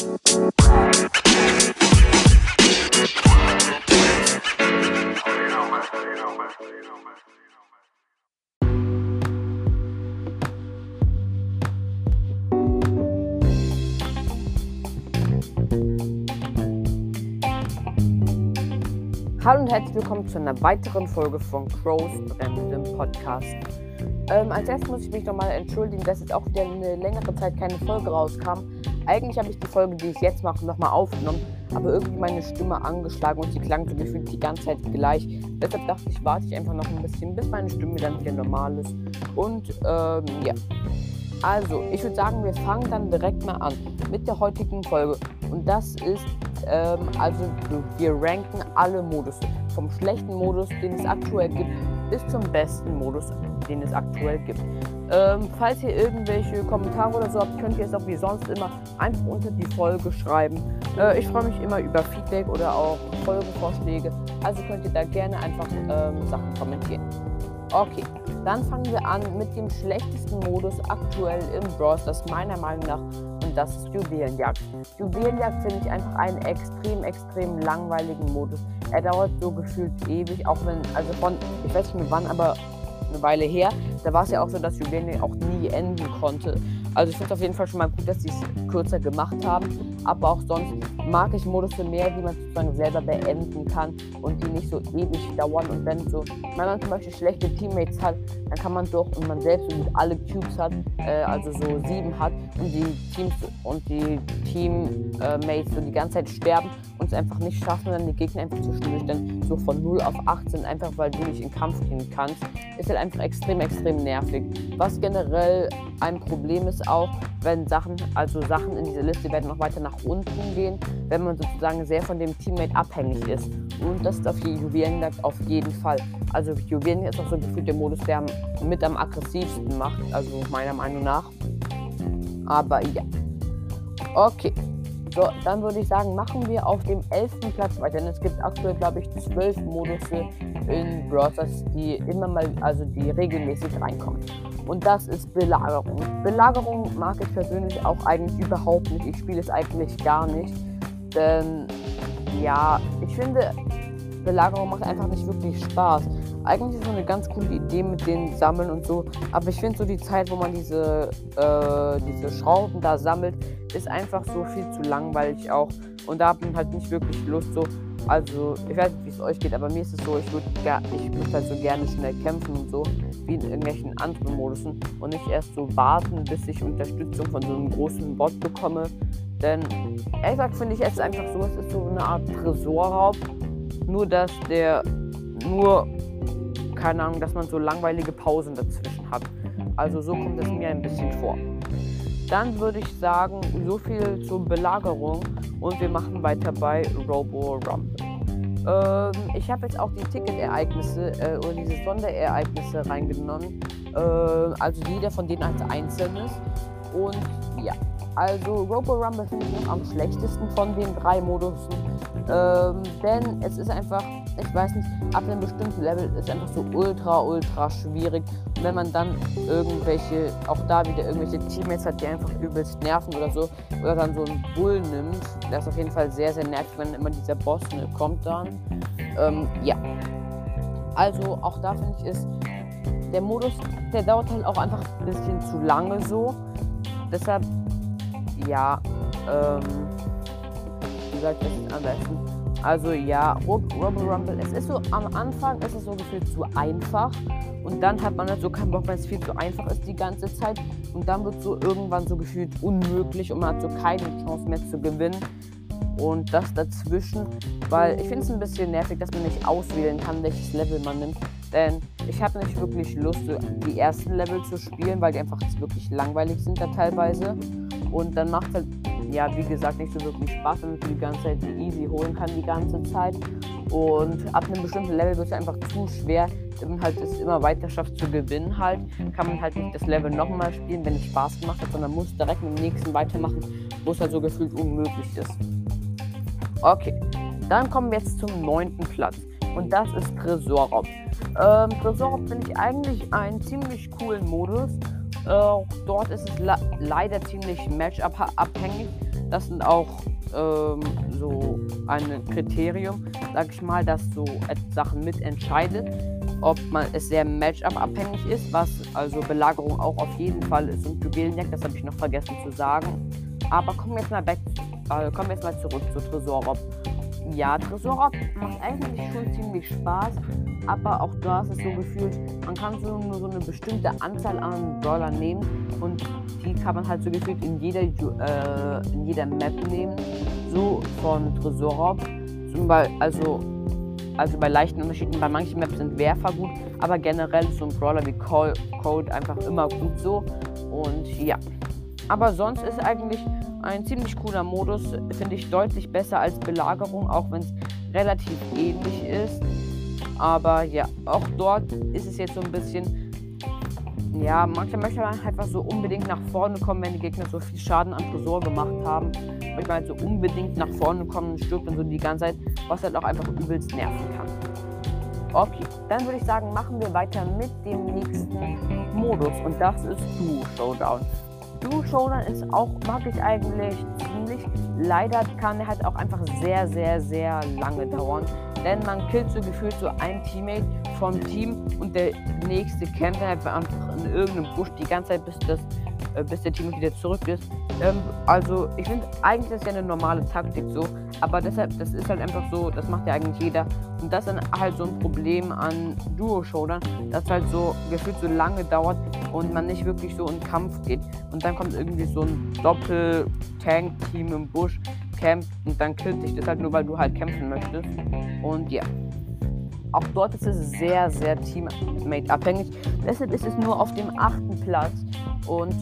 Hallo und herzlich willkommen zu einer weiteren Folge von Crows Bremsem Podcast. Ähm, als erstes muss ich mich nochmal entschuldigen, dass jetzt auch wieder eine längere Zeit keine Folge rauskam. Eigentlich habe ich die Folge, die ich jetzt mache, nochmal aufgenommen, aber irgendwie meine Stimme angeschlagen und sie klang so gefühlt die ganze Zeit gleich. Deshalb dachte ich, warte ich einfach noch ein bisschen, bis meine Stimme dann wieder normal ist. Und ähm, ja. Also, ich würde sagen, wir fangen dann direkt mal an mit der heutigen Folge. Und das ist, ähm, also wir ranken alle Modus. Vom schlechten Modus, den es aktuell gibt, bis zum besten Modus, den es aktuell gibt. Ähm, falls ihr irgendwelche Kommentare oder so habt, könnt ihr es auch wie sonst immer einfach unter die Folge schreiben. Äh, ich freue mich immer über Feedback oder auch Folgenvorschläge. Also könnt ihr da gerne einfach ähm, Sachen kommentieren. Okay, dann fangen wir an mit dem schlechtesten Modus aktuell im Bros. Das meiner Meinung nach und das ist Juwelenjagd. Juwelenjagd finde ich einfach einen extrem, extrem langweiligen Modus. Er dauert so gefühlt ewig, auch wenn, also von, ich weiß nicht mehr wann, aber eine Weile her, da war es ja auch so, dass Juwelenjagd auch nie enden konnte. Also ich finde auf jeden Fall schon mal gut, dass sie es kürzer gemacht haben. Aber auch sonst mag ich Modus mehr, die man sozusagen selber beenden kann und die nicht so ewig dauern. Und wenn so, wenn man zum Beispiel schlechte Teammates hat, dann kann man doch und man selbst so alle Cubes hat, äh, also so sieben hat und die Teams und die Teammates so die ganze Zeit sterben und es einfach nicht schaffen, dann die Gegner einfach zwischendurch dann so von 0 auf 18, einfach weil du nicht in Kampf gehen kannst, ist halt einfach extrem, extrem nervig. Was generell ein Problem ist auch, wenn Sachen, also Sachen in dieser Liste werden noch weiter nach unten gehen, wenn man sozusagen sehr von dem Teammate abhängig ist. Und das ist auf Juwelenjagd auf jeden Fall. Also Juwelenjagd ist auch so gefühlt der Modus, der mit am aggressivsten macht, also meiner Meinung nach. Aber ja. Okay. So, dann würde ich sagen, machen wir auf dem 11. Platz weiter. Denn es gibt aktuell, glaube ich, 12 Modusse in Browsers, die immer mal, also die regelmäßig reinkommen. Und das ist Belagerung. Belagerung mag ich persönlich auch eigentlich überhaupt nicht. Ich spiele es eigentlich gar nicht. Denn ja, ich finde, Belagerung macht einfach nicht wirklich Spaß. Eigentlich ist es eine ganz coole Idee mit den Sammeln und so. Aber ich finde so die Zeit, wo man diese, äh, diese Schrauben da sammelt, ist einfach so viel zu langweilig auch. Und da hat man halt nicht wirklich Lust so. Also, ich weiß nicht, wie es euch geht, aber mir ist es so, ich würde ich würd halt so gerne schnell kämpfen und so wie in irgendwelchen anderen Modusen und nicht erst so warten, bis ich Unterstützung von so einem großen Bot bekomme. Denn ehrlich gesagt finde ich es einfach so, es ist so eine Art Tresorraub. Nur dass der nur, keine Ahnung, dass man so langweilige Pausen dazwischen hat. Also so kommt es mir ein bisschen vor. Dann würde ich sagen, so viel zur Belagerung und wir machen weiter bei Robo Rumble. Ähm, ich habe jetzt auch die Ticket-Ereignisse äh, oder diese Sonderereignisse reingenommen. Äh, also jeder von denen als einzelnes. Und ja, also Robo Rumble finde ich am schlechtesten von den drei Modusen. Ähm, denn es ist einfach, ich weiß nicht, ab einem bestimmten Level ist einfach so ultra, ultra schwierig. Und wenn man dann irgendwelche, auch da wieder irgendwelche Teammates hat, die einfach übelst nerven oder so, oder dann so einen Bull nimmt, das ist auf jeden Fall sehr, sehr nervig, wenn immer dieser Boss ne, kommt dann. Ähm, ja. Also auch da finde ich ist der Modus, der dauert halt auch einfach ein bisschen zu lange so. Deshalb, ja, ähm, wie sagt das am besten? Also ja, Robo Rumble, es ist so, am Anfang ist es so gefühlt zu einfach und dann hat man halt so keinen Bock, weil es viel zu einfach ist die ganze Zeit und dann wird so irgendwann so gefühlt unmöglich und man hat so keine Chance mehr zu gewinnen und das dazwischen, weil ich finde es ein bisschen nervig, dass man nicht auswählen kann, welches Level man nimmt, denn ich habe nicht wirklich Lust, die ersten Level zu spielen, weil die einfach wirklich langweilig sind da teilweise und dann macht halt ja, wie gesagt, nicht so wirklich Spaß, wenn man die ganze Zeit die easy holen kann die ganze Zeit. Und ab einem bestimmten Level wird es einfach zu schwer, man halt es immer weiter schafft zu gewinnen halt, kann man halt nicht das Level nochmal spielen, wenn es Spaß gemacht hat, sondern muss direkt mit dem nächsten weitermachen, wo es halt so gefühlt unmöglich ist. Okay, dann kommen wir jetzt zum neunten Platz. Und das ist Tresorraub. Ähm, Tresorraub finde ich eigentlich einen ziemlich coolen Modus. Äh, dort ist es leider ziemlich Matchup-abhängig. Das sind auch ähm, so ein Kriterium, sag ich mal, das so Sachen mitentscheidet, ob man es sehr Matchup-abhängig ist, was also Belagerung auch auf jeden Fall ist und Juwelenjagd, das habe ich noch vergessen zu sagen. Aber kommen wir jetzt mal back, äh, kommen wir jetzt mal zurück zu Tresorop. Ja, Tresorop macht eigentlich schon ziemlich Spaß, aber auch da ist es so gefühlt, man kann so nur so eine bestimmte Anzahl an Brawlern nehmen und die kann man halt so gefühlt in jeder, äh, in jeder Map nehmen. So von Tresorop. Zum Beispiel, also, also bei leichten Unterschieden, bei manchen Maps sind Werfer gut, aber generell ist so ein Brawler wie Code einfach immer gut so. Und ja. Aber sonst ist eigentlich ein ziemlich cooler Modus, finde ich deutlich besser als Belagerung, auch wenn es relativ ähnlich ist. Aber ja, auch dort ist es jetzt so ein bisschen. Ja, manchmal möchte man einfach so unbedingt nach vorne kommen, wenn die Gegner so viel Schaden am Tresor gemacht haben. Manchmal halt so unbedingt nach vorne kommen und stirbt dann so die ganze Zeit, was halt auch einfach übelst nerven kann. Okay, dann würde ich sagen, machen wir weiter mit dem nächsten Modus und das ist Duo Showdown. Duo Showdown ist auch, mag ich eigentlich ziemlich. Leider kann er halt auch einfach sehr, sehr, sehr lange dauern. Denn man killt so gefühlt so ein Teammate vom Team und der nächste campt halt einfach in irgendeinem Busch die ganze Zeit, bis, das, äh, bis der Teammate wieder zurück ist. Ähm, also ich finde, eigentlich ist ja eine normale Taktik so, aber deshalb, das ist halt einfach so, das macht ja eigentlich jeder. Und das ist dann halt so ein Problem an Duo-Showdown, dass halt so gefühlt so lange dauert und man nicht wirklich so in Kampf geht. Und dann kommt irgendwie so ein Doppel-Tank-Team im Busch, campt und dann killt dich das halt nur, weil du halt kämpfen möchtest. Und ja. Auch dort ist es sehr, sehr Teammate-abhängig. Deshalb ist es nur auf dem achten Platz. Und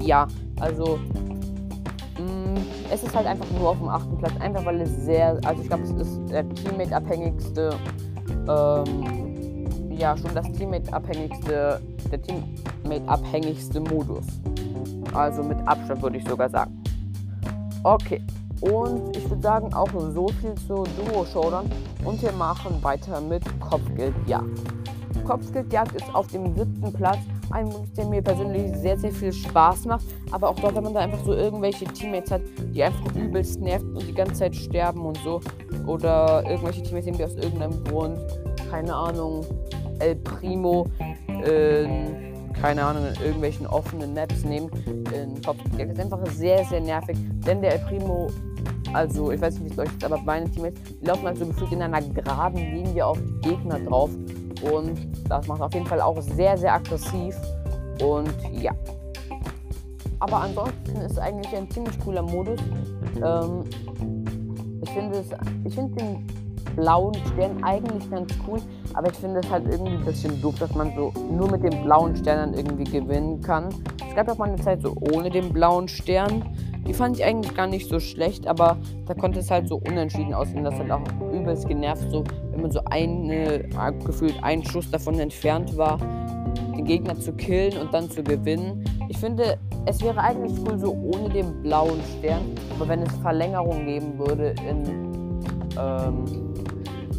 ja, also mh, mm, es ist halt einfach nur auf dem achten Platz. Einfach weil es sehr, also ich glaube, es ist der Teammate-abhängigste, ähm, ja, schon das Teammate-abhängigste, der Teammate-abhängigste Modus. Also mit Abstand würde ich sogar sagen. Okay, und ich würde sagen, auch so viel zu Duo-Showdown. Und wir machen weiter mit Kopfgeldjagd. Kopfgeldjagd ist auf dem siebten Platz ein Modus, der mir persönlich sehr, sehr viel Spaß macht. Aber auch dort, wenn man da einfach so irgendwelche Teammates hat, die einfach übelst nerven und die ganze Zeit sterben und so. Oder irgendwelche Teammates, die aus irgendeinem Grund, keine Ahnung, El Primo, äh, keine Ahnung, in irgendwelchen offenen Maps nehmen, in Kopfgeldjagd. Das ist einfach sehr, sehr nervig. Denn der El Primo also, ich weiß nicht, wie es euch ist, aber meine Teammates, die laufen halt so gefühlt in einer geraden Linie auf die Gegner drauf. Und das macht auf jeden Fall auch sehr, sehr aggressiv. Und ja. Aber ansonsten ist eigentlich ein ziemlich cooler Modus. Ähm, ich finde es, ich finde den blauen Stern eigentlich ganz cool, aber ich finde es halt irgendwie ein bisschen doof, dass man so nur mit dem blauen Stern dann irgendwie gewinnen kann. Es gab auch mal eine Zeit so ohne den blauen Stern. Die fand ich eigentlich gar nicht so schlecht, aber da konnte es halt so unentschieden aussehen. Das hat auch übelst genervt, so wenn man so eine, äh, gefühlt einen Schuss davon entfernt war, den Gegner zu killen und dann zu gewinnen. Ich finde, es wäre eigentlich cool so ohne den blauen Stern, aber wenn es Verlängerung geben würde in, ähm,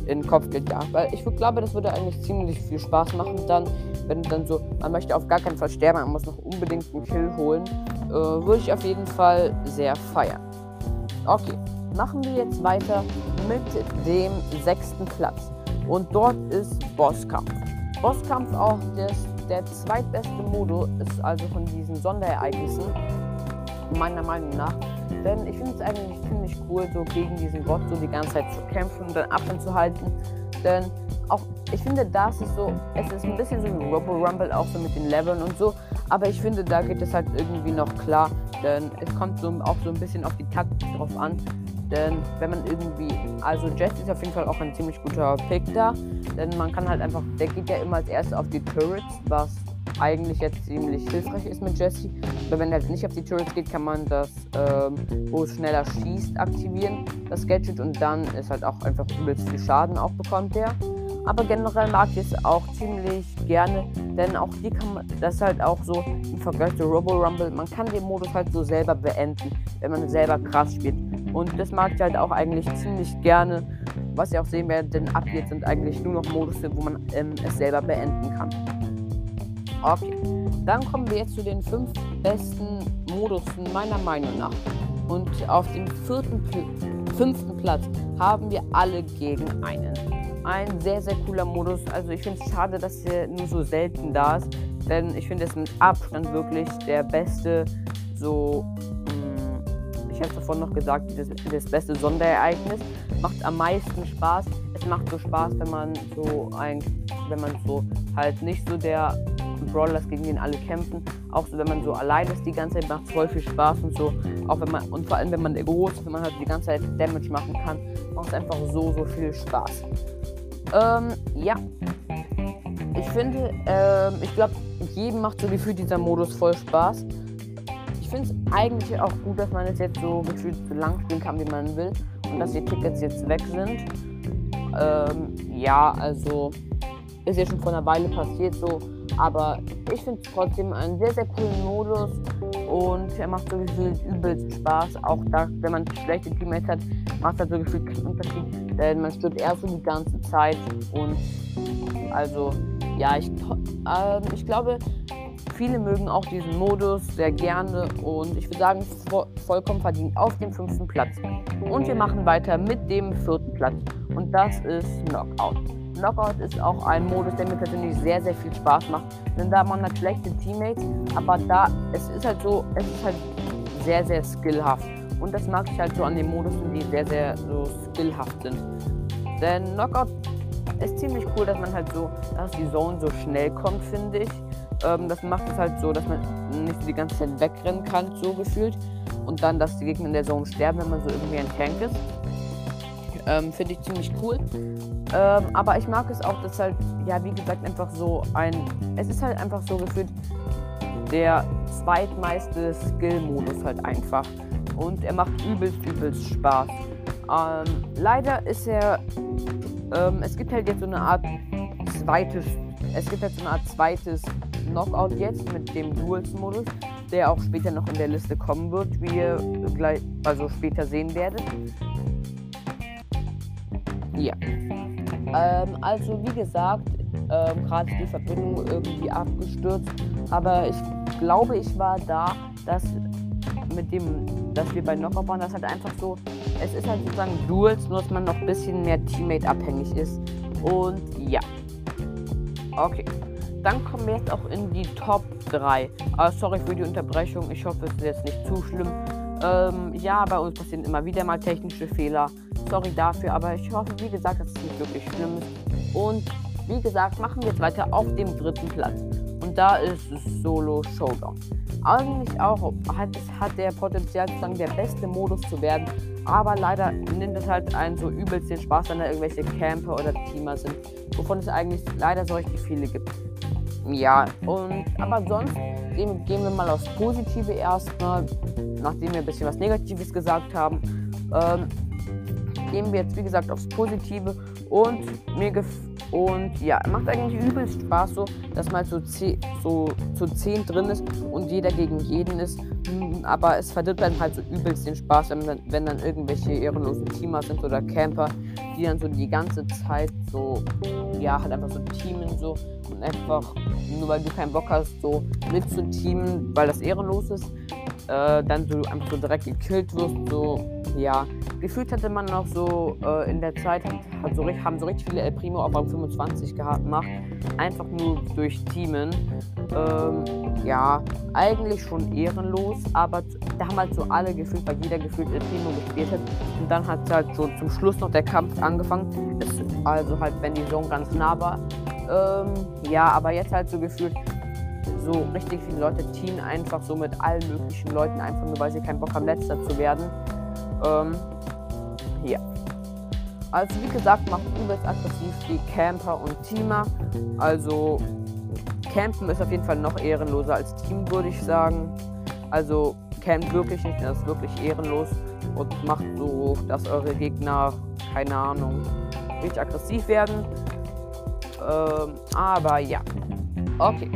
in Kopfgeldjagd. Weil ich glaube, das würde eigentlich ziemlich viel Spaß machen dann, wenn dann so, man möchte auf gar keinen Fall sterben, man muss noch unbedingt einen Kill holen äh, würde ich auf jeden Fall sehr feiern. Okay, machen wir jetzt weiter mit dem sechsten Platz. Und dort ist Bosskampf. Bosskampf auch des, der zweitbeste Modus ist also von diesen Sonderereignissen, meiner Meinung nach. Denn ich finde es eigentlich ziemlich cool, so gegen diesen Bot so die ganze Zeit zu kämpfen und dann Abstand zu halten. Denn auch, ich finde, das ist so, es ist ein bisschen so wie Robo Rumble, auch so mit den Leveln und so. Aber ich finde, da geht es halt irgendwie noch klar, denn es kommt so, auch so ein bisschen auf die Taktik drauf an. Denn wenn man irgendwie, also Jess ist auf jeden Fall auch ein ziemlich guter Pick da, denn man kann halt einfach, der geht ja immer als erstes auf die Turrets, was eigentlich jetzt ziemlich hilfreich ist mit Jesse. Wenn er halt nicht auf die Turrets geht, kann man das, ähm, wo es schneller schießt, aktivieren, das Gadget und dann ist halt auch einfach übelst viel Schaden auch bekommt der. Aber generell mag ich es auch ziemlich gerne, denn auch hier kann man, das ist halt auch so im Vergleich zu Robo Rumble, man kann den Modus halt so selber beenden, wenn man selber krass spielt. Und das mag ich halt auch eigentlich ziemlich gerne, was ihr auch sehen werdet, denn ab jetzt sind eigentlich nur noch Modus, wo man ähm, es selber beenden kann. Okay, dann kommen wir jetzt zu den fünf besten Modusen meiner Meinung nach. Und auf dem vierten, fünften Platz haben wir alle gegen einen. Ein sehr, sehr cooler Modus. Also ich finde es schade, dass er nur so selten da ist. Denn ich finde es mit Abstand wirklich der beste, so, mh, hm, ich habe es davon noch gesagt, das, das beste Sonderereignis. Macht am meisten Spaß. Es macht so Spaß, wenn man so ein, wenn man so halt nicht so der Brawlers, gegen den alle kämpfen. Auch so, wenn man so allein ist die ganze Zeit, macht es voll viel Spaß und so. Auch wenn man, und vor allem, wenn man groß ist, wenn man halt die ganze Zeit Damage machen kann, macht es einfach so, so viel Spaß. Ähm, ja. Ich finde, ähm, ich glaube, jedem macht so gefühlt dieser Modus voll Spaß. Ich finde es eigentlich auch gut, dass man es jetzt so gefühlt so lang spielen kann, wie man will. Und dass die Tickets jetzt weg sind. Ähm, ja, also ist ja schon vor einer Weile passiert so. Aber ich finde es trotzdem einen sehr, sehr coolen Modus und er macht so gefühlt übelst Spaß. Auch da, wenn man schlechte Teammates hat, macht er so gefühlt keinen Unterschied, denn man stirbt erst so die ganze Zeit und also ja, ich, äh, ich glaube, viele mögen auch diesen Modus sehr gerne und ich würde sagen, vo vollkommen verdient auf dem fünften Platz. Und wir machen weiter mit dem vierten Platz und das ist Knockout. Knockout ist auch ein Modus, der mir persönlich sehr, sehr viel Spaß macht. Denn da man hat schlechte Teammates, aber da, es ist halt so, es ist halt sehr, sehr skillhaft. Und das mag ich halt so an den Modus, die sehr, sehr so skillhaft sind. Denn Knockout ist ziemlich cool, dass man halt so, dass die Zone so schnell kommt, finde ich. Ähm, das macht es halt so, dass man nicht die ganze Zeit wegrennen kann, so gefühlt. Und dann, dass die Gegner in der Zone sterben, wenn man so irgendwie ein Tank ist. Ähm, Finde ich ziemlich cool. Ähm, aber ich mag es auch, dass halt, ja, wie gesagt, einfach so ein. Es ist halt einfach so gefühlt der zweitmeiste Skill-Modus halt einfach. Und er macht übelst, übelst Spaß. Ähm, leider ist er. Ähm, es gibt halt jetzt so eine Art zweites. Es gibt halt so eine Art zweites Knockout jetzt mit dem Duels-Modus, der auch später noch in der Liste kommen wird, wie ihr gleich, also später sehen werdet. Ja. Ähm, also wie gesagt, ähm, gerade die Verbindung irgendwie abgestürzt. Aber ich glaube, ich war da, dass mit dem, dass wir bei Knockout waren, das halt einfach so, es ist halt sozusagen Duels, nur dass man noch ein bisschen mehr Teammate-abhängig ist. Und ja. Okay. Dann kommen wir jetzt auch in die Top 3. Uh, sorry für die Unterbrechung. Ich hoffe, es ist jetzt nicht zu schlimm. Ähm, ja, bei uns passieren immer wieder mal technische Fehler. Sorry dafür, aber ich hoffe, wie gesagt, dass es nicht wirklich schlimm ist. Und wie gesagt, machen wir jetzt weiter auf dem dritten Platz. Und da ist es Solo Showdown. Eigentlich auch hat, hat der Potenzial sozusagen der beste Modus zu werden. Aber leider nimmt es halt einen so übelst den Spaß, wenn da irgendwelche Camper oder Teamer sind. Wovon es eigentlich leider so richtig viele gibt. Ja, und aber sonst gehen, gehen wir mal aufs Positive erstmal, nachdem wir ein bisschen was Negatives gesagt haben. Ähm, gehen wir jetzt, wie gesagt, aufs Positive und mir und ja, macht eigentlich übelst Spaß so, dass man so, so zu 10 drin ist und jeder gegen jeden ist. Hm, aber es verdirbt dann halt so übelst den Spaß, wenn dann, wenn dann irgendwelche ehrenlosen Teamer sind oder Camper, die dann so die ganze Zeit so, ja, halt einfach so teamen so und einfach, nur weil du keinen Bock hast, so mit zu teamen, weil das ehrenlos ist, äh, dann so einfach so direkt gekillt wirst, so, ja. Gefühlt hatte man noch so äh, in der Zeit, hat so, haben so richtig viele El Primo auf Rang 25 gemacht, einfach nur durch Teamen. Ähm, ja, eigentlich schon ehrenlos, aber da haben halt so alle gefühlt, weil jeder gefühlt El Primo gespielt hat. Und dann hat halt so zum Schluss noch der Kampf angefangen. Ist also halt, wenn die Zone ganz nah war. Ähm, ja, aber jetzt halt so gefühlt, so richtig viele Leute teamen einfach so mit allen möglichen Leuten, einfach nur weil sie keinen Bock haben, letzter zu werden. Ähm, ja. Also wie gesagt, macht übelst aggressiv die Camper und Teamer. Also Campen ist auf jeden Fall noch ehrenloser als Team, würde ich sagen. Also campt wirklich nicht, das ist wirklich ehrenlos und macht so, dass eure Gegner, keine Ahnung, richtig aggressiv werden. Ähm, aber ja. Okay.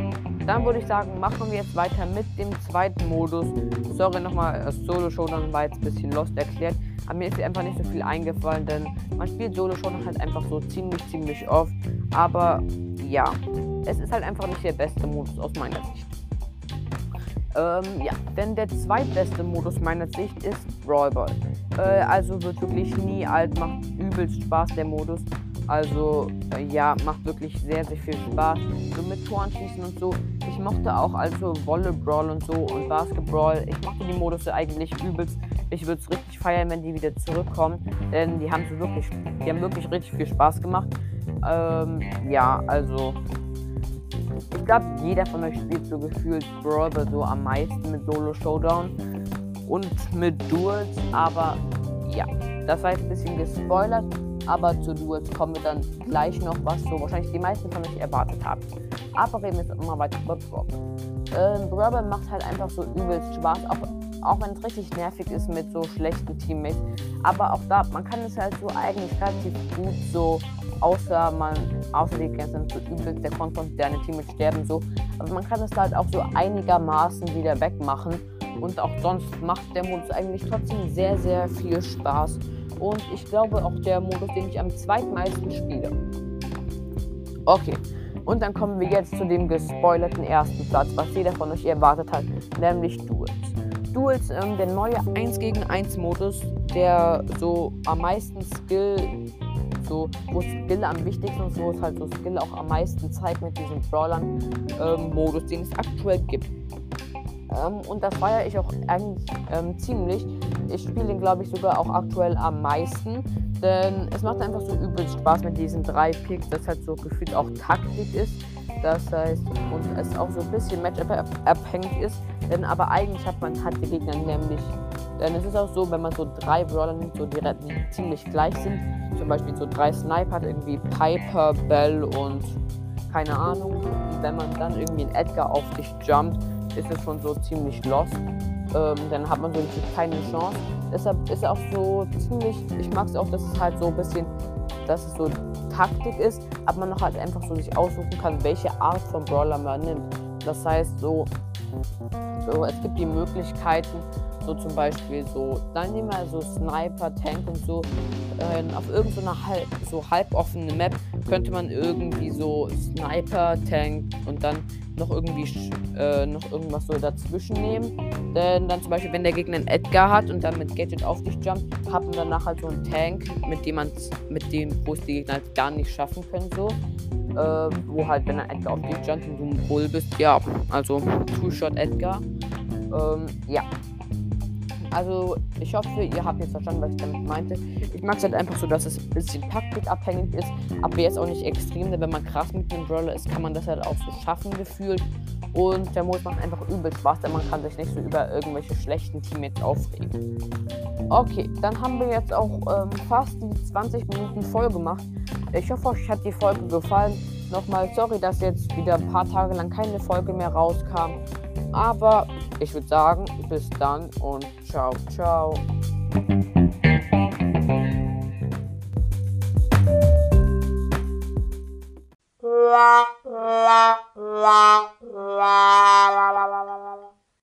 Dann würde ich sagen, machen wir jetzt weiter mit dem zweiten Modus. Sorry nochmal, das Solo-Showdown war jetzt ein bisschen lost erklärt. Aber mir ist einfach nicht so viel eingefallen, denn man spielt Solo-Showdown halt einfach so ziemlich, ziemlich oft. Aber ja, es ist halt einfach nicht der beste Modus aus meiner Sicht. Ähm, ja, denn der zweitbeste Modus meiner Sicht ist Brawl Ball. Äh, also wird wirklich nie alt, macht übelst Spaß der Modus. Also äh, ja, macht wirklich sehr, sehr viel Spaß. So mit Toren schießen und so. Ich mochte auch also Volleyball und so und Basketball. Ich mochte die Modus eigentlich übelst. Ich würde es richtig feiern, wenn die wieder zurückkommen. Denn die haben so wirklich, die haben wirklich richtig viel Spaß gemacht. Ähm, ja, also ich glaube, jeder von euch spielt so gefühlt Brawl so am meisten mit Solo Showdown und mit Duels, aber ja, das war jetzt ein bisschen gespoilert, aber zu Duels kommen wir dann gleich noch, was so wahrscheinlich die meisten von euch erwartet haben. Aber reden wir jetzt immer weiter über Brawl. Ähm, Brawl macht halt einfach so übelst Spaß, auch, auch wenn es richtig nervig ist mit so schlechten Teammates. Aber auch da, man kann es halt so eigentlich relativ gut so außer man, außer die sind so übelst der Konto und deine Teammates sterben so. Aber man kann es halt auch so einigermaßen wieder wegmachen. Und auch sonst macht der Modus eigentlich trotzdem sehr, sehr viel Spaß. Und ich glaube auch der Modus, den ich am zweitmeisten spiele. Okay. Und dann kommen wir jetzt zu dem gespoilerten ersten Platz, was jeder von euch erwartet hat, nämlich Duels. Duels, ähm, der neue 1 gegen 1 Modus, der so am meisten Skill so, wo Skill am wichtigsten ist, wo es halt so Skill auch am meisten zeigt mit diesem Brawlern-Modus, ähm, den es aktuell gibt. Ähm, und das feiere ich auch eigentlich ähm, ziemlich. Ich spiele den, glaube ich, sogar auch aktuell am meisten. Denn es macht einfach so übelst Spaß mit diesen drei Picks, das halt so gefühlt auch Taktik ist. Das heißt, und es auch so ein bisschen Matchup abhängig ist. Denn aber eigentlich hat man hat die Gegner nämlich. Denn es ist auch so, wenn man so drei Brawler nimmt, so die, die ziemlich gleich sind, zum Beispiel so drei Sniper hat, irgendwie Piper, Bell und keine Ahnung. Und wenn man dann irgendwie ein Edgar auf dich jumpt, ist es schon so ziemlich lost. Ähm, dann hat man so keine Chance. Deshalb ist es auch so ziemlich, ich mag es auch, dass es halt so ein bisschen, dass es so Taktik ist, aber man noch halt einfach so sich aussuchen kann, welche Art von Brawler man nimmt. Das heißt so, so es gibt die Möglichkeiten, so zum Beispiel so, dann nehmen wir so Sniper, Tank und so. Äh, auf irgendeiner so halb, so halboffene Map könnte man irgendwie so Sniper, Tank und dann noch irgendwie äh, noch irgendwas so dazwischen nehmen. Denn dann zum Beispiel, wenn der Gegner einen Edgar hat und dann mit Gadget auf dich jumpt, hat man danach halt so einen Tank, mit dem man mit dem, wo es die Gegner halt gar nicht schaffen können, so. Äh, wo halt, wenn er Edgar auf dich jumpt und du ein Bull bist, ja, also Two-Shot Edgar. Ähm, ja, also ich hoffe, ihr habt jetzt verstanden, was ich damit meinte. Ich mag es halt einfach so, dass es ein bisschen taktikabhängig ist, aber jetzt auch nicht extrem, denn wenn man krass mit einem Brawler ist, kann man das halt auch so schaffen gefühlt. Und der Modus macht einfach übel Spaß, denn man kann sich nicht so über irgendwelche schlechten Teammates aufregen. Okay, dann haben wir jetzt auch ähm, fast die 20 Minuten voll gemacht. Ich hoffe, euch hat die Folge gefallen. Nochmal sorry, dass jetzt wieder ein paar Tage lang keine Folge mehr rauskam. Aber ich würde sagen, bis dann und ciao, ciao. la la la la la la la